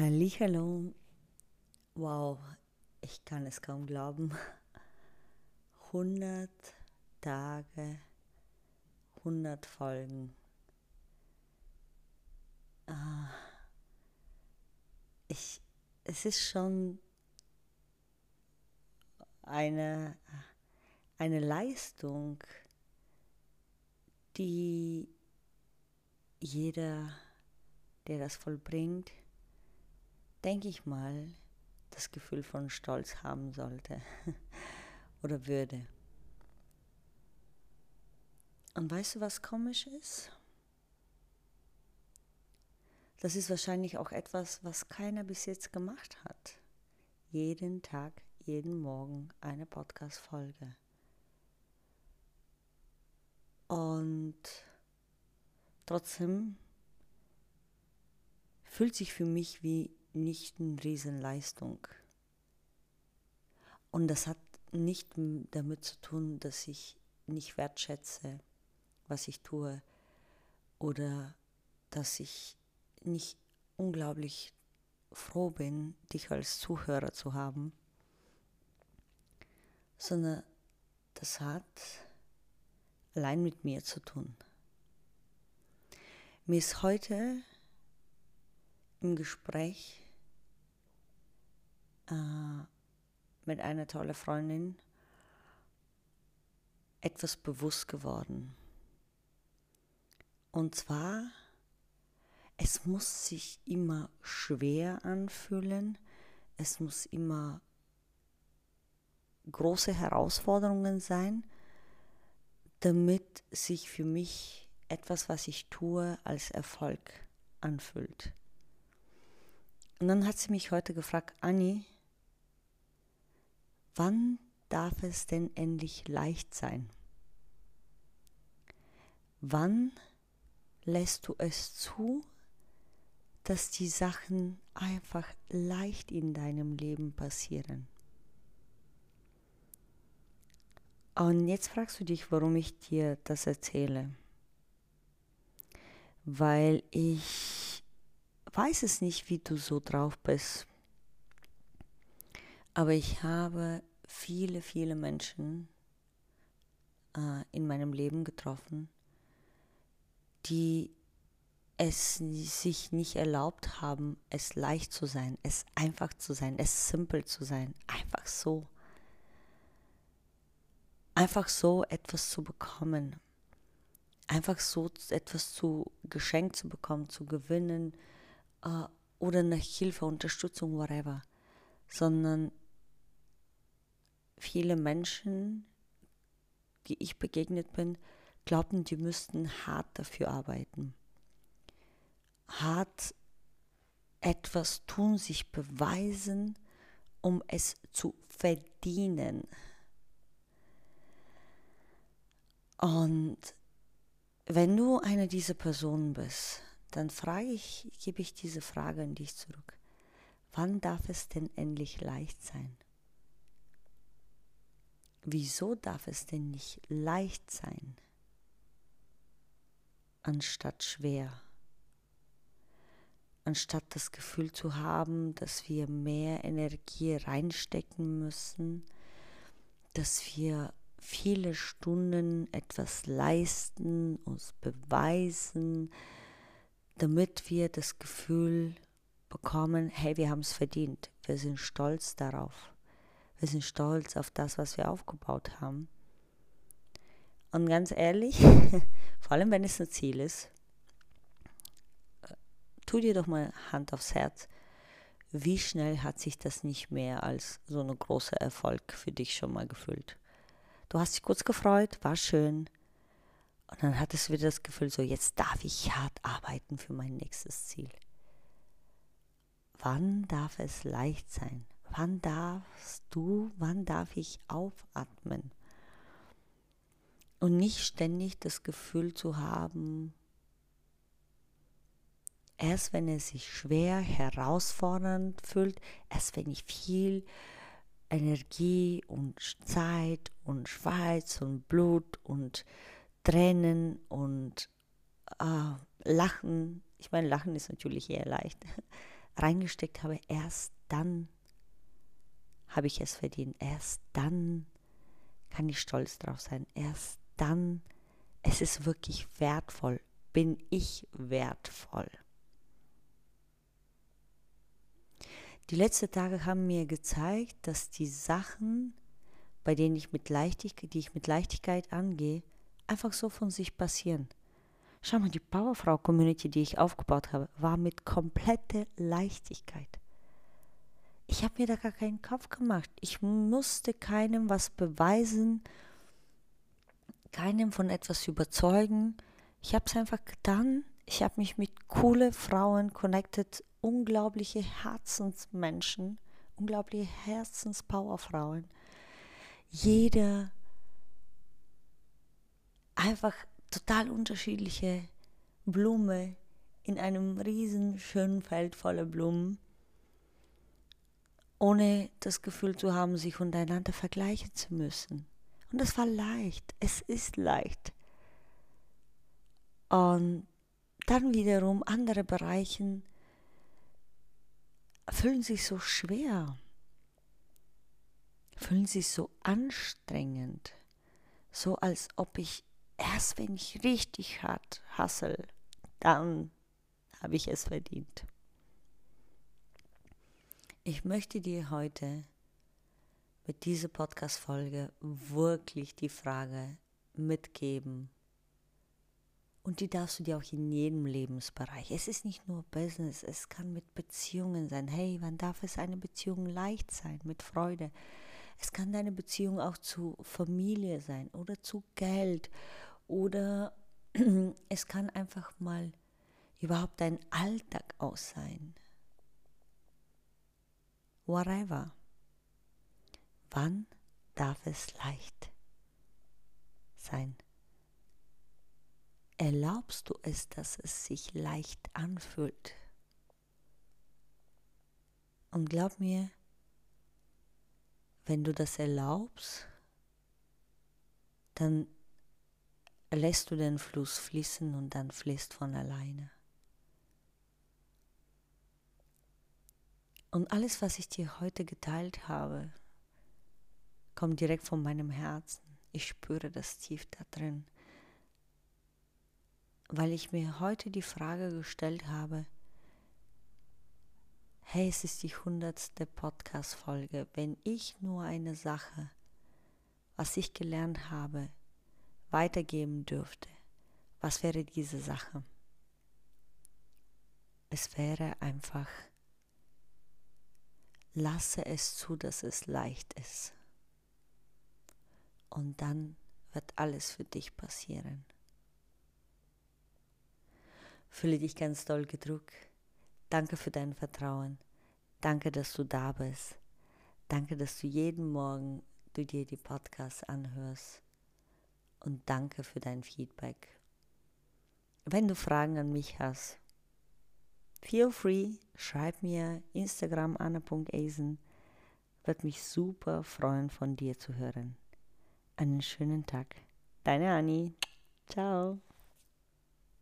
Hallo. Wow, ich kann es kaum glauben. 100 Tage, 100 Folgen. Ah, ich, es ist schon eine, eine Leistung, die jeder, der das vollbringt, denke ich mal, das Gefühl von Stolz haben sollte oder würde. Und weißt du, was komisch ist? Das ist wahrscheinlich auch etwas, was keiner bis jetzt gemacht hat. Jeden Tag, jeden Morgen eine Podcast-Folge. Und trotzdem fühlt sich für mich wie nicht eine Riesenleistung. Und das hat nicht damit zu tun, dass ich nicht wertschätze, was ich tue, oder dass ich nicht unglaublich froh bin, dich als Zuhörer zu haben, sondern das hat allein mit mir zu tun. Mir ist heute im Gespräch äh, mit einer tollen Freundin etwas bewusst geworden. Und zwar, es muss sich immer schwer anfühlen, es muss immer große Herausforderungen sein, damit sich für mich etwas, was ich tue, als Erfolg anfühlt. Und dann hat sie mich heute gefragt, Anni, wann darf es denn endlich leicht sein? Wann lässt du es zu, dass die Sachen einfach leicht in deinem Leben passieren? Und jetzt fragst du dich, warum ich dir das erzähle. Weil ich weiß es nicht, wie du so drauf bist. Aber ich habe viele, viele Menschen äh, in meinem Leben getroffen, die es sich nicht erlaubt haben, es leicht zu sein, es einfach zu sein, es simpel zu sein, einfach so. Einfach so etwas zu bekommen, einfach so etwas zu geschenkt zu bekommen, zu gewinnen, äh, oder nach Hilfe, Unterstützung, whatever, sondern viele Menschen, die ich begegnet bin, glaubten, die müssten hart dafür arbeiten. Hart etwas tun, sich beweisen, um es zu verdienen. Und wenn du eine dieser Personen bist, dann frage ich, gebe ich diese Frage an dich zurück. Wann darf es denn endlich leicht sein? Wieso darf es denn nicht leicht sein, anstatt schwer? Anstatt das Gefühl zu haben, dass wir mehr Energie reinstecken müssen, dass wir viele Stunden etwas leisten, uns beweisen, damit wir das Gefühl bekommen, hey, wir haben es verdient, wir sind stolz darauf, wir sind stolz auf das, was wir aufgebaut haben. Und ganz ehrlich, vor allem wenn es ein Ziel ist, äh, tu dir doch mal Hand aufs Herz, wie schnell hat sich das nicht mehr als so ein großer Erfolg für dich schon mal gefühlt? Du hast dich kurz gefreut, war schön, und dann hattest du wieder das Gefühl, so jetzt darf ich hart arbeiten für mein nächstes Ziel. Wann darf es leicht sein? Wann darfst du, wann darf ich aufatmen? Und nicht ständig das Gefühl zu haben, erst wenn es sich schwer, herausfordernd fühlt, erst wenn ich viel Energie und Zeit und Schweiß und Blut und Tränen und äh, Lachen. Ich meine, Lachen ist natürlich eher leicht. reingesteckt habe, erst dann habe ich es verdient. Erst dann kann ich stolz drauf sein. Erst dann, es ist wirklich wertvoll. Bin ich wertvoll. Die letzten Tage haben mir gezeigt, dass die Sachen, bei denen ich mit Leichtigkeit, die ich mit Leichtigkeit angehe, einfach so von sich passieren. Schau mal, die Powerfrau-Community, die ich aufgebaut habe, war mit kompletter Leichtigkeit. Ich habe mir da gar keinen Kopf gemacht. Ich musste keinem was beweisen, keinem von etwas überzeugen. Ich habe es einfach getan. Ich habe mich mit coole Frauen connected, unglaubliche Herzensmenschen, unglaubliche Herzenspowerfrauen. Jeder einfach total unterschiedliche Blume in einem riesen schönen Feld voller Blumen, ohne das Gefühl zu haben, sich untereinander vergleichen zu müssen. Und es war leicht, es ist leicht. Und dann wiederum andere Bereiche fühlen sich so schwer, fühlen sich so anstrengend, so als ob ich erst wenn ich richtig hart hassel, dann habe ich es verdient. Ich möchte dir heute mit dieser Podcast-Folge wirklich die Frage mitgeben. Und die darfst du dir auch in jedem Lebensbereich. Es ist nicht nur Business, es kann mit Beziehungen sein. Hey, wann darf es eine Beziehung leicht sein, mit Freude? Es kann deine Beziehung auch zu Familie sein oder zu Geld oder es kann einfach mal überhaupt dein Alltag aus sein. Whatever. Wann darf es leicht sein? Erlaubst du es, dass es sich leicht anfühlt? Und glaub mir, wenn du das erlaubst, dann lässt du den Fluss fließen und dann fließt von alleine. Und alles, was ich dir heute geteilt habe, kommt direkt von meinem Herzen. Ich spüre das tief da drin, weil ich mir heute die Frage gestellt habe, hey, es ist die hundertste Podcast-Folge. Wenn ich nur eine Sache, was ich gelernt habe, weitergeben dürfte, was wäre diese Sache? Es wäre einfach, lasse es zu, dass es leicht ist. Und dann wird alles für dich passieren. Fühle dich ganz doll gedrückt. Danke für dein Vertrauen. Danke, dass du da bist. Danke, dass du jeden Morgen du dir die Podcasts anhörst und danke für dein Feedback. Wenn du Fragen an mich hast, feel free, schreib mir Instagram anna.asen. Wird mich super freuen, von dir zu hören. Einen schönen Tag. Deine Anni. Ciao.